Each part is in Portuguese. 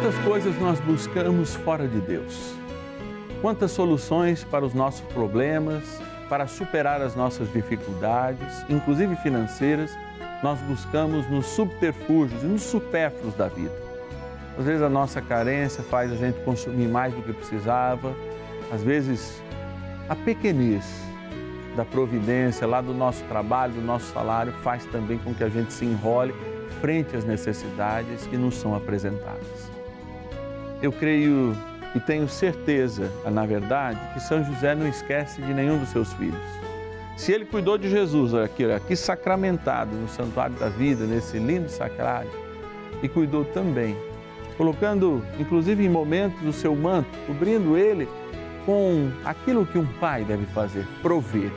Quantas coisas nós buscamos fora de Deus? Quantas soluções para os nossos problemas, para superar as nossas dificuldades, inclusive financeiras, nós buscamos nos subterfúgios e nos supérfluos da vida. Às vezes a nossa carência faz a gente consumir mais do que precisava, às vezes a pequenez da providência lá do nosso trabalho, do nosso salário, faz também com que a gente se enrole frente às necessidades que nos são apresentadas. Eu creio e tenho certeza, na verdade, que São José não esquece de nenhum dos seus filhos. Se ele cuidou de Jesus aqui, aqui sacramentado no Santuário da Vida, nesse lindo sacrário, e cuidou também, colocando inclusive em momentos o seu manto, cobrindo ele com aquilo que um pai deve fazer, prover.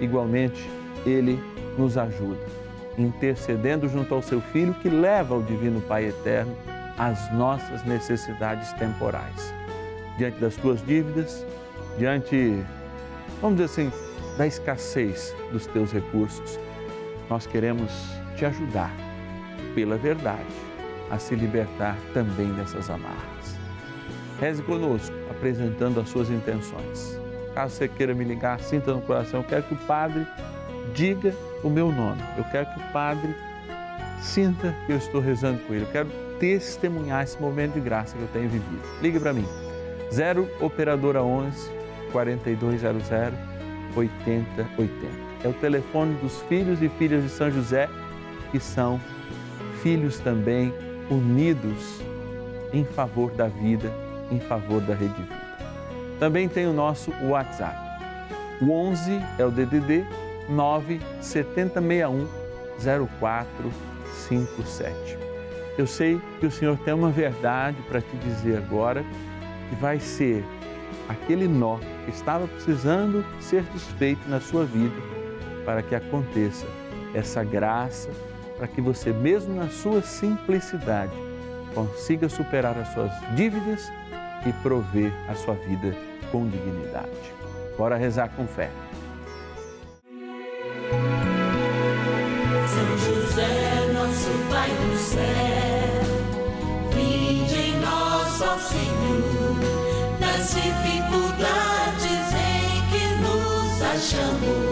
Igualmente, ele nos ajuda, intercedendo junto ao seu Filho que leva ao Divino Pai Eterno as nossas necessidades temporais. Diante das tuas dívidas, diante, vamos dizer assim, da escassez dos teus recursos, nós queremos te ajudar, pela verdade, a se libertar também dessas amarras. Reze conosco, apresentando as suas intenções. Caso você queira me ligar, sinta no coração, eu quero que o Padre diga o meu nome. Eu quero que o Padre sinta que eu estou rezando com ele. Eu quero testemunhar esse momento de graça que eu tenho vivido. Ligue para mim. 0 Operadora 11 4200 8080. É o telefone dos filhos e filhas de São José que são filhos também unidos em favor da vida, em favor da Rede Vida. Também tem o nosso WhatsApp. O 11 é o DDD 9 7061 0457. Eu sei que o Senhor tem uma verdade para te dizer agora, que vai ser aquele nó que estava precisando ser desfeito na sua vida, para que aconteça essa graça, para que você, mesmo na sua simplicidade, consiga superar as suas dívidas e prover a sua vida com dignidade. Bora rezar com fé. São José, nosso Pai do céu, Senhor, nas dificuldades em que nos achamos.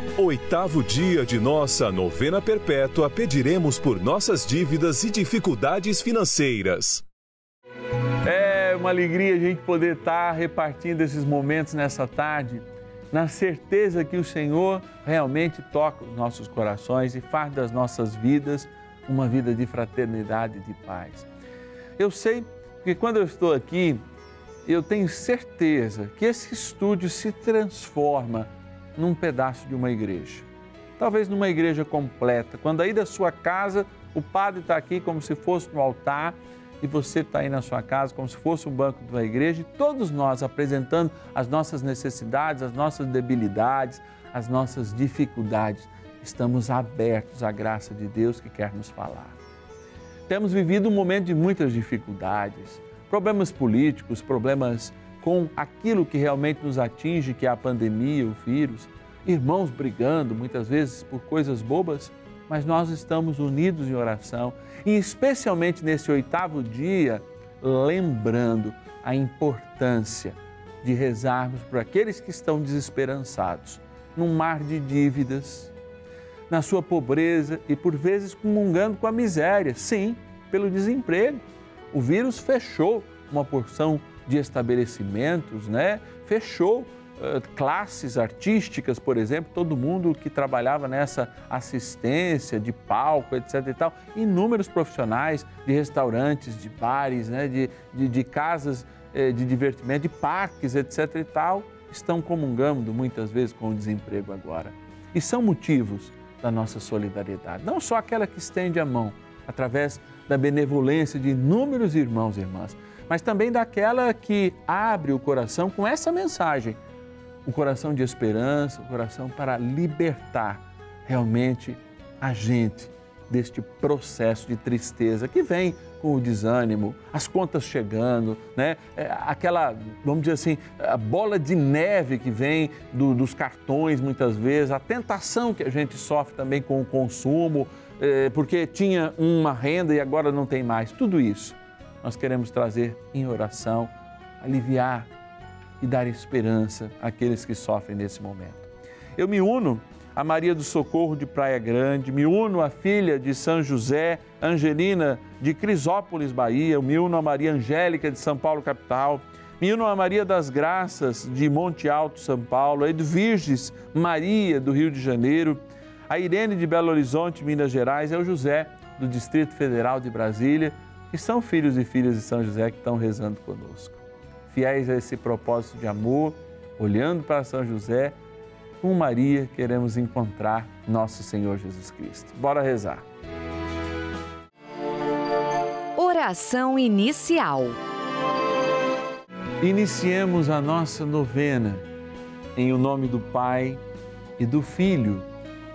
oitavo dia de nossa novena perpétua, pediremos por nossas dívidas e dificuldades financeiras. É uma alegria a gente poder estar repartindo esses momentos nessa tarde, na certeza que o Senhor realmente toca os nossos corações e faz das nossas vidas uma vida de fraternidade e de paz. Eu sei que quando eu estou aqui, eu tenho certeza que esse estúdio se transforma num pedaço de uma igreja. Talvez numa igreja completa. Quando aí da sua casa, o padre está aqui como se fosse no altar e você está aí na sua casa como se fosse um banco de uma igreja e todos nós apresentando as nossas necessidades, as nossas debilidades, as nossas dificuldades. Estamos abertos à graça de Deus que quer nos falar. temos vivido um momento de muitas dificuldades, problemas políticos, problemas com aquilo que realmente nos atinge, que é a pandemia, o vírus, irmãos brigando muitas vezes por coisas bobas, mas nós estamos unidos em oração. E, especialmente nesse oitavo dia, lembrando a importância de rezarmos por aqueles que estão desesperançados, num mar de dívidas, na sua pobreza e por vezes comungando com a miséria, sim, pelo desemprego. O vírus fechou uma porção de estabelecimentos, né? Fechou uh, classes artísticas, por exemplo, todo mundo que trabalhava nessa assistência de palco, etc e tal, inúmeros profissionais de restaurantes, de bares, né? de, de, de casas eh, de divertimento, de parques, etc e tal, estão comungando muitas vezes com o desemprego agora. E são motivos da nossa solidariedade, não só aquela que estende a mão através da benevolência de inúmeros irmãos e irmãs, mas também daquela que abre o coração com essa mensagem, o coração de esperança, o coração para libertar realmente a gente deste processo de tristeza que vem com o desânimo, as contas chegando, né? É, aquela, vamos dizer assim, a bola de neve que vem do, dos cartões muitas vezes, a tentação que a gente sofre também com o consumo, porque tinha uma renda e agora não tem mais. Tudo isso nós queremos trazer em oração, aliviar e dar esperança àqueles que sofrem nesse momento. Eu me uno a Maria do Socorro de Praia Grande, me uno à filha de São José, Angelina de Crisópolis, Bahia, me uno a Maria Angélica de São Paulo, capital, me uno a Maria das Graças de Monte Alto, São Paulo, a Edvirges Maria do Rio de Janeiro, a Irene de Belo Horizonte, Minas Gerais, é o José do Distrito Federal de Brasília, que são filhos e filhas de São José que estão rezando conosco. Fiéis a esse propósito de amor, olhando para São José, com Maria queremos encontrar nosso Senhor Jesus Cristo. Bora rezar. Oração inicial. Iniciemos a nossa novena em o nome do Pai e do Filho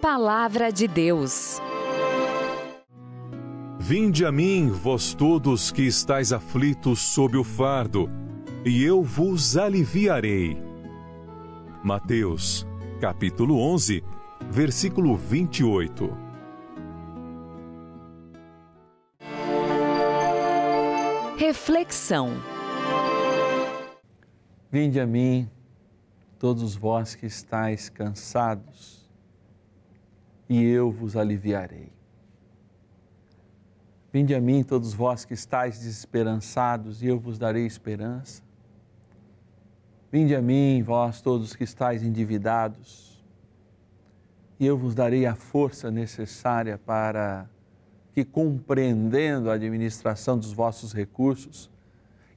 Palavra de Deus. Vinde a mim, vós todos que estáis aflitos sob o fardo e eu vos aliviarei. Mateus, capítulo 11, versículo 28. Reflexão. Vinde a mim, todos vós que estáis cansados, e eu vos aliviarei. Vinde a mim, todos vós que estáis desesperançados, e eu vos darei esperança. Vinde a mim, vós todos que estáis endividados, e eu vos darei a força necessária para que, compreendendo a administração dos vossos recursos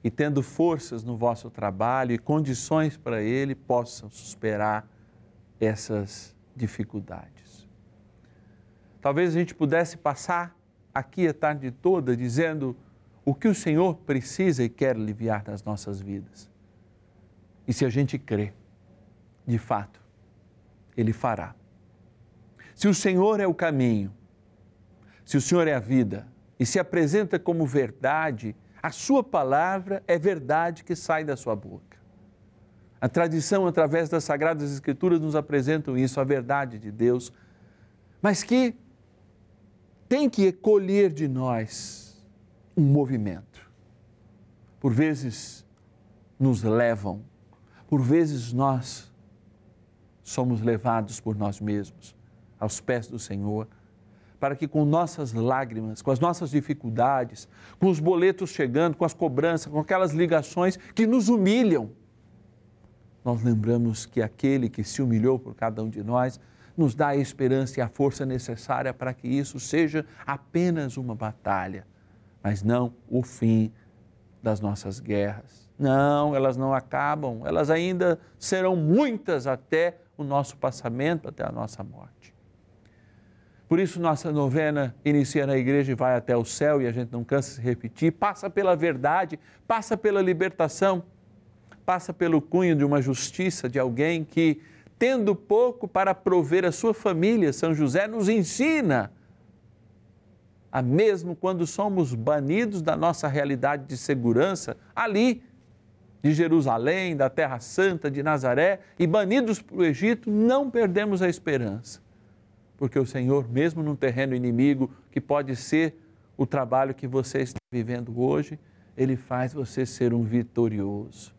e tendo forças no vosso trabalho e condições para ele, possam superar essas dificuldades. Talvez a gente pudesse passar aqui a tarde toda dizendo o que o Senhor precisa e quer aliviar nas nossas vidas. E se a gente crê, de fato, Ele fará. Se o Senhor é o caminho, se o Senhor é a vida e se apresenta como verdade, a Sua palavra é verdade que sai da Sua boca. A tradição, através das Sagradas Escrituras, nos apresentam isso, a verdade de Deus, mas que tem que colher de nós um movimento. Por vezes nos levam, por vezes nós somos levados por nós mesmos aos pés do Senhor, para que com nossas lágrimas, com as nossas dificuldades, com os boletos chegando, com as cobranças, com aquelas ligações que nos humilham, nós lembramos que aquele que se humilhou por cada um de nós nos dá a esperança e a força necessária para que isso seja apenas uma batalha, mas não o fim das nossas guerras. Não, elas não acabam, elas ainda serão muitas até o nosso passamento, até a nossa morte. Por isso, nossa novena inicia na igreja e vai até o céu, e a gente não cansa de repetir, passa pela verdade, passa pela libertação, passa pelo cunho de uma justiça de alguém que tendo pouco para prover a sua família, São José nos ensina a mesmo quando somos banidos da nossa realidade de segurança, ali de Jerusalém, da Terra Santa, de Nazaré, e banidos para o Egito, não perdemos a esperança. Porque o Senhor, mesmo num terreno inimigo, que pode ser o trabalho que você está vivendo hoje, Ele faz você ser um vitorioso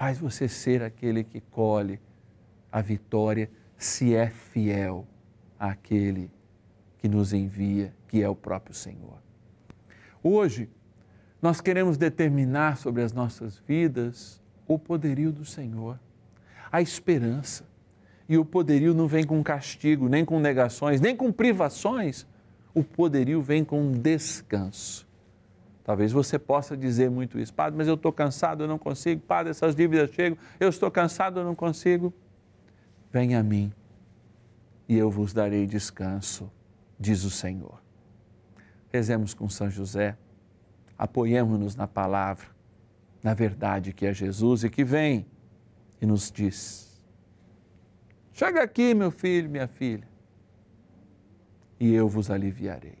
faz você ser aquele que colhe a vitória se é fiel àquele que nos envia, que é o próprio Senhor. Hoje, nós queremos determinar sobre as nossas vidas o poderio do Senhor, a esperança. E o poderio não vem com castigo, nem com negações, nem com privações. O poderio vem com descanso. Talvez você possa dizer muito isso, Padre, mas eu estou cansado, eu não consigo, Padre, essas dívidas chegam, eu estou cansado, eu não consigo. Venha a mim e eu vos darei descanso, diz o Senhor. Rezemos com São José, apoiemos-nos na palavra, na verdade que é Jesus e que vem e nos diz: Chega aqui, meu filho, minha filha, e eu vos aliviarei.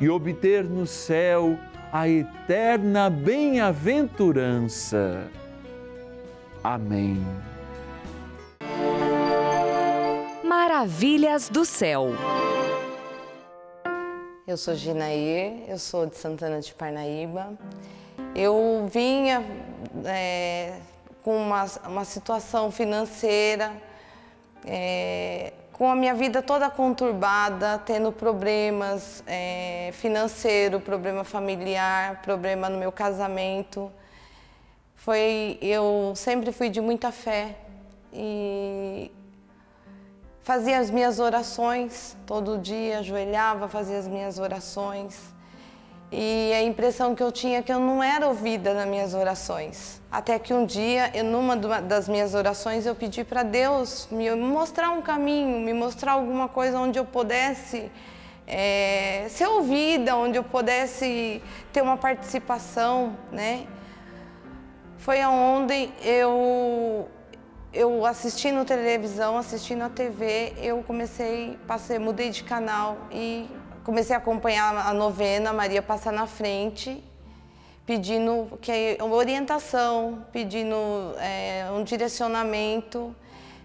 e obter no céu a eterna bem-aventurança. Amém. Maravilhas do céu. Eu sou Ginair, eu sou de Santana de Parnaíba. Eu vinha é, com uma, uma situação financeira, é, com a minha vida toda conturbada, tendo problemas é, financeiros, problema familiar, problema no meu casamento. Foi, eu sempre fui de muita fé e fazia as minhas orações todo dia, ajoelhava, fazia as minhas orações. E a impressão que eu tinha é que eu não era ouvida nas minhas orações. Até que um dia, numa das minhas orações, eu pedi para Deus me mostrar um caminho, me mostrar alguma coisa onde eu pudesse é, ser ouvida, onde eu pudesse ter uma participação, né? Foi aonde eu eu assistindo televisão, assistindo a TV, eu comecei, passei, mudei de canal e comecei a acompanhar a novena Maria Passa na Frente, pedindo que uma orientação, pedindo é, um direcionamento.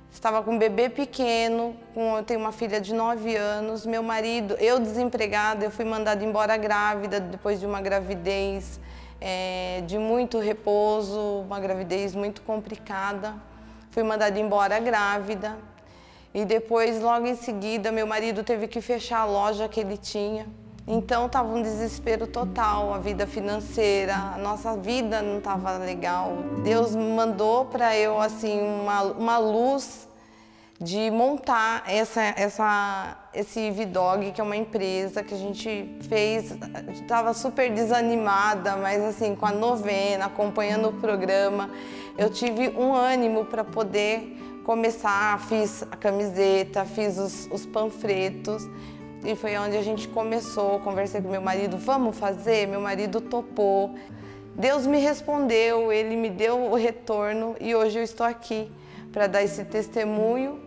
Estava com um bebê pequeno, com, eu tenho uma filha de 9 anos, meu marido, eu desempregada, eu fui mandada embora grávida depois de uma gravidez é, de muito repouso, uma gravidez muito complicada. Fui mandada embora grávida. E depois, logo em seguida, meu marido teve que fechar a loja que ele tinha. Então estava um desespero total, a vida financeira, a nossa vida não estava legal. Deus mandou para eu assim uma, uma luz de montar essa, essa, esse Vidog, que é uma empresa que a gente fez, estava super desanimada, mas assim, com a novena, acompanhando o programa eu tive um ânimo para poder começar. Fiz a camiseta, fiz os, os panfletos e foi onde a gente começou. Conversei com meu marido, vamos fazer? Meu marido topou. Deus me respondeu, ele me deu o retorno e hoje eu estou aqui para dar esse testemunho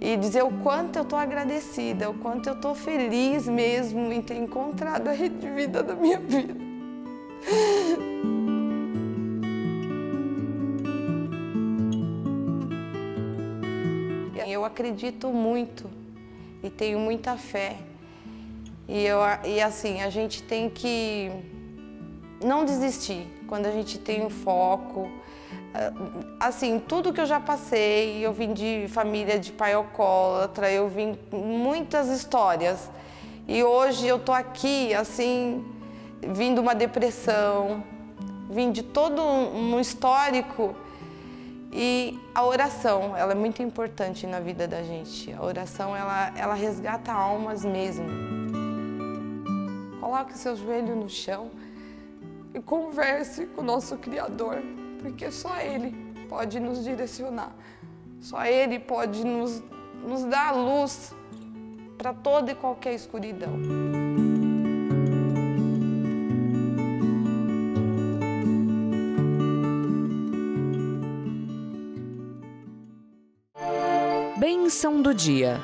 e dizer o quanto eu estou agradecida, o quanto eu estou feliz mesmo em ter encontrado a rede de vida da minha vida. eu acredito muito e tenho muita fé. E, eu, e assim, a gente tem que não desistir quando a gente tem um foco. Ah, assim, tudo que eu já passei, eu vim de família de pai alcoólatra, eu vim muitas histórias. E hoje eu tô aqui, assim, vim de uma depressão, vim de todo um histórico e a oração, ela é muito importante na vida da gente. A oração, ela, ela resgata almas mesmo. Coloque seu joelho no chão e converse com o nosso Criador, porque só Ele pode nos direcionar. Só Ele pode nos, nos dar luz para toda e qualquer escuridão. Bênção do dia.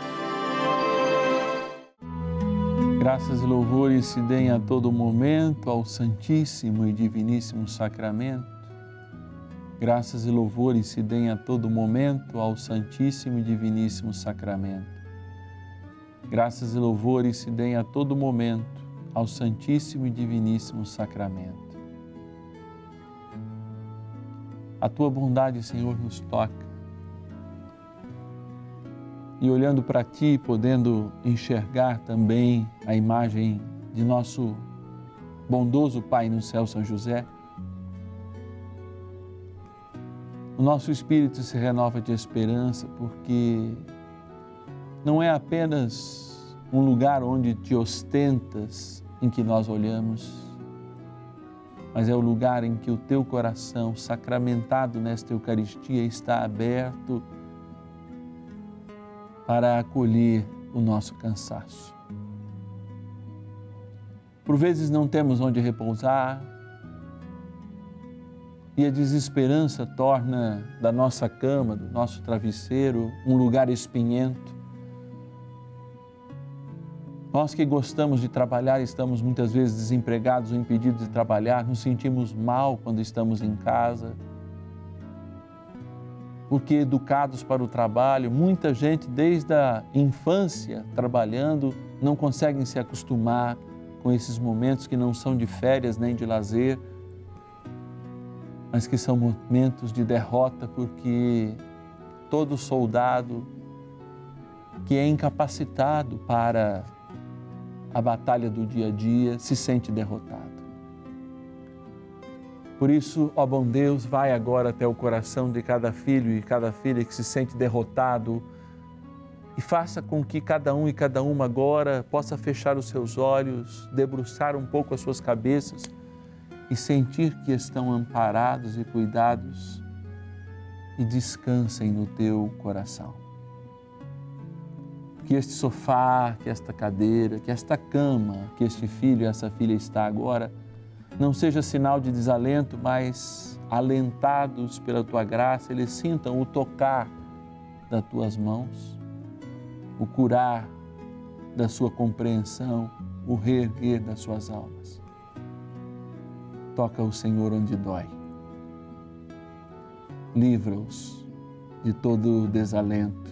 Graças e louvores se deem a todo momento ao Santíssimo e Diviníssimo Sacramento. Graças e louvores se deem a todo momento ao Santíssimo e Diviníssimo Sacramento. Graças e louvores se deem a todo momento ao Santíssimo e Diviníssimo Sacramento. A tua bondade, Senhor, nos toca e olhando para Ti, podendo enxergar também a imagem de nosso bondoso Pai no céu, São José, o nosso espírito se renova de esperança porque não é apenas um lugar onde te ostentas, em que nós olhamos, mas é o lugar em que o teu coração, sacramentado nesta Eucaristia, está aberto para acolher o nosso cansaço. Por vezes não temos onde repousar e a desesperança torna da nossa cama, do nosso travesseiro, um lugar espinhento. Nós que gostamos de trabalhar, estamos muitas vezes desempregados ou impedidos de trabalhar, nos sentimos mal quando estamos em casa. Porque educados para o trabalho, muita gente desde a infância trabalhando não conseguem se acostumar com esses momentos que não são de férias nem de lazer, mas que são momentos de derrota, porque todo soldado que é incapacitado para a batalha do dia a dia se sente derrotado. Por isso, ó bom Deus, vai agora até o coração de cada filho e cada filha que se sente derrotado e faça com que cada um e cada uma agora possa fechar os seus olhos, debruçar um pouco as suas cabeças e sentir que estão amparados e cuidados e descansem no teu coração. Que este sofá, que esta cadeira, que esta cama, que este filho e essa filha está agora, não seja sinal de desalento, mas alentados pela tua graça, eles sintam o tocar das tuas mãos o curar da sua compreensão, o reerguer das suas almas. Toca o Senhor onde dói. Livra-os de todo desalento,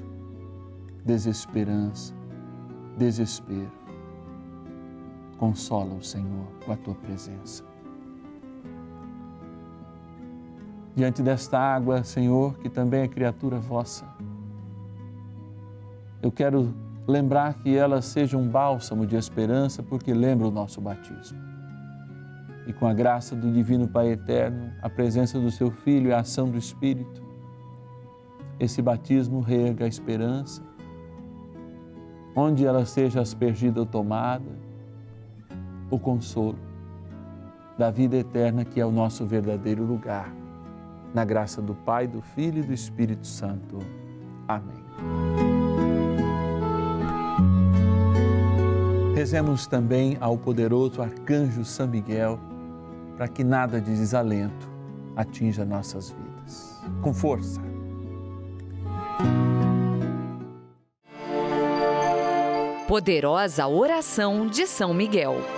desesperança, desespero. Consola o Senhor com a tua presença. Diante desta água, Senhor, que também é criatura vossa, eu quero lembrar que ela seja um bálsamo de esperança, porque lembra o nosso batismo. E com a graça do Divino Pai Eterno, a presença do Seu Filho e a ação do Espírito, esse batismo reerga a esperança, onde ela seja aspergida ou tomada, o consolo da vida eterna, que é o nosso verdadeiro lugar. Na graça do Pai, do Filho e do Espírito Santo. Amém. Rezemos também ao poderoso arcanjo São Miguel para que nada de desalento atinja nossas vidas. Com força. Poderosa oração de São Miguel.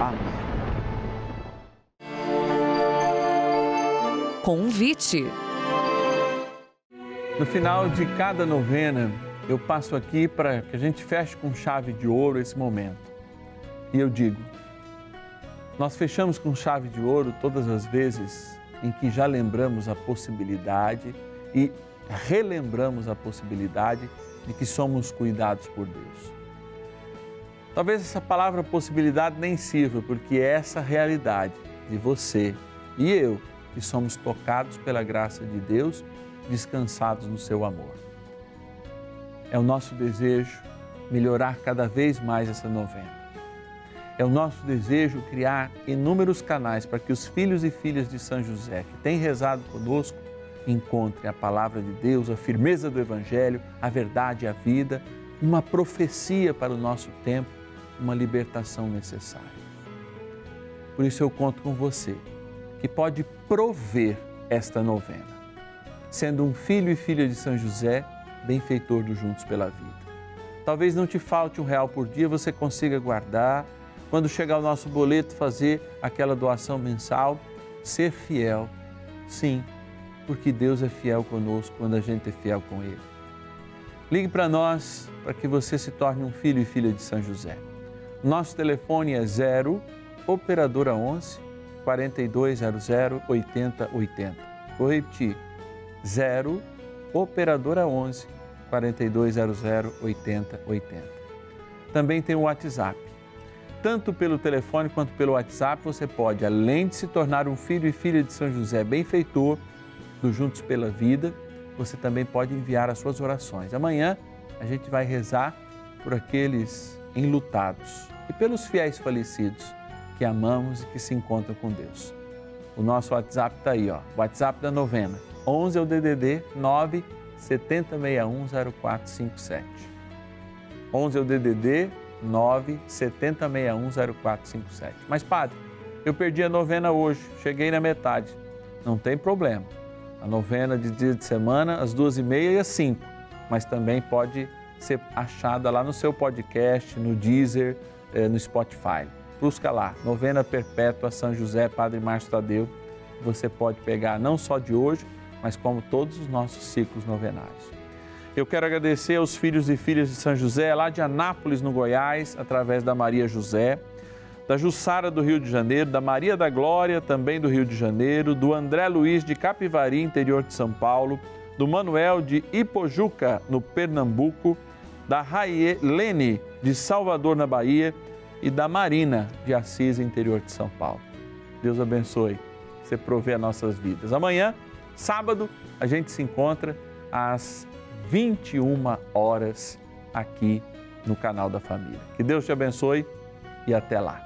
Amém. Convite. No final de cada novena, eu passo aqui para que a gente feche com chave de ouro esse momento. E eu digo: nós fechamos com chave de ouro todas as vezes em que já lembramos a possibilidade e relembramos a possibilidade de que somos cuidados por Deus. Talvez essa palavra possibilidade nem sirva, porque é essa realidade de você e eu que somos tocados pela graça de Deus, descansados no seu amor. É o nosso desejo melhorar cada vez mais essa novena. É o nosso desejo criar inúmeros canais para que os filhos e filhas de São José, que têm rezado conosco, encontrem a palavra de Deus, a firmeza do Evangelho, a verdade e a vida, uma profecia para o nosso tempo, uma libertação necessária. Por isso eu conto com você, que pode prover esta novena. Sendo um filho e filha de São José, benfeitor do Juntos pela Vida. Talvez não te falte um real por dia, você consiga guardar. Quando chegar o nosso boleto, fazer aquela doação mensal, ser fiel. Sim, porque Deus é fiel conosco quando a gente é fiel com Ele. Ligue para nós para que você se torne um filho e filha de São José. Nosso telefone é 0 operadora 11 4200 8080. Vou repetir. 0 operadora 11 4200 8080. Também tem o WhatsApp. Tanto pelo telefone quanto pelo WhatsApp você pode, além de se tornar um filho e filha de São José benfeitor do Juntos pela Vida, você também pode enviar as suas orações. Amanhã a gente vai rezar por aqueles enlutados e pelos fiéis falecidos que amamos e que se encontram com Deus. O nosso WhatsApp está aí, ó, WhatsApp da novena. 11 é o DDD 9 70610457. 11 é o DDD 9 70610457. Mas padre, eu perdi a novena hoje, cheguei na metade. Não tem problema. A novena de dia de semana, às duas e meia e às cinco. Mas também pode ser achada lá no seu podcast, no Deezer, eh, no Spotify. Busca lá, Novena Perpétua São José, Padre Márcio Tadeu. Você pode pegar não só de hoje, mas como todos os nossos ciclos novenários. Eu quero agradecer aos filhos e filhas de São José, lá de Anápolis, no Goiás, através da Maria José, da Jussara do Rio de Janeiro, da Maria da Glória, também do Rio de Janeiro, do André Luiz de Capivari, interior de São Paulo, do Manuel de Ipojuca, no Pernambuco, da Raie Lene de Salvador, na Bahia, e da Marina de Assis, interior de São Paulo. Deus abençoe, você provê as nossas vidas. Amanhã, sábado, a gente se encontra às 21 horas aqui no canal da Família. Que Deus te abençoe e até lá.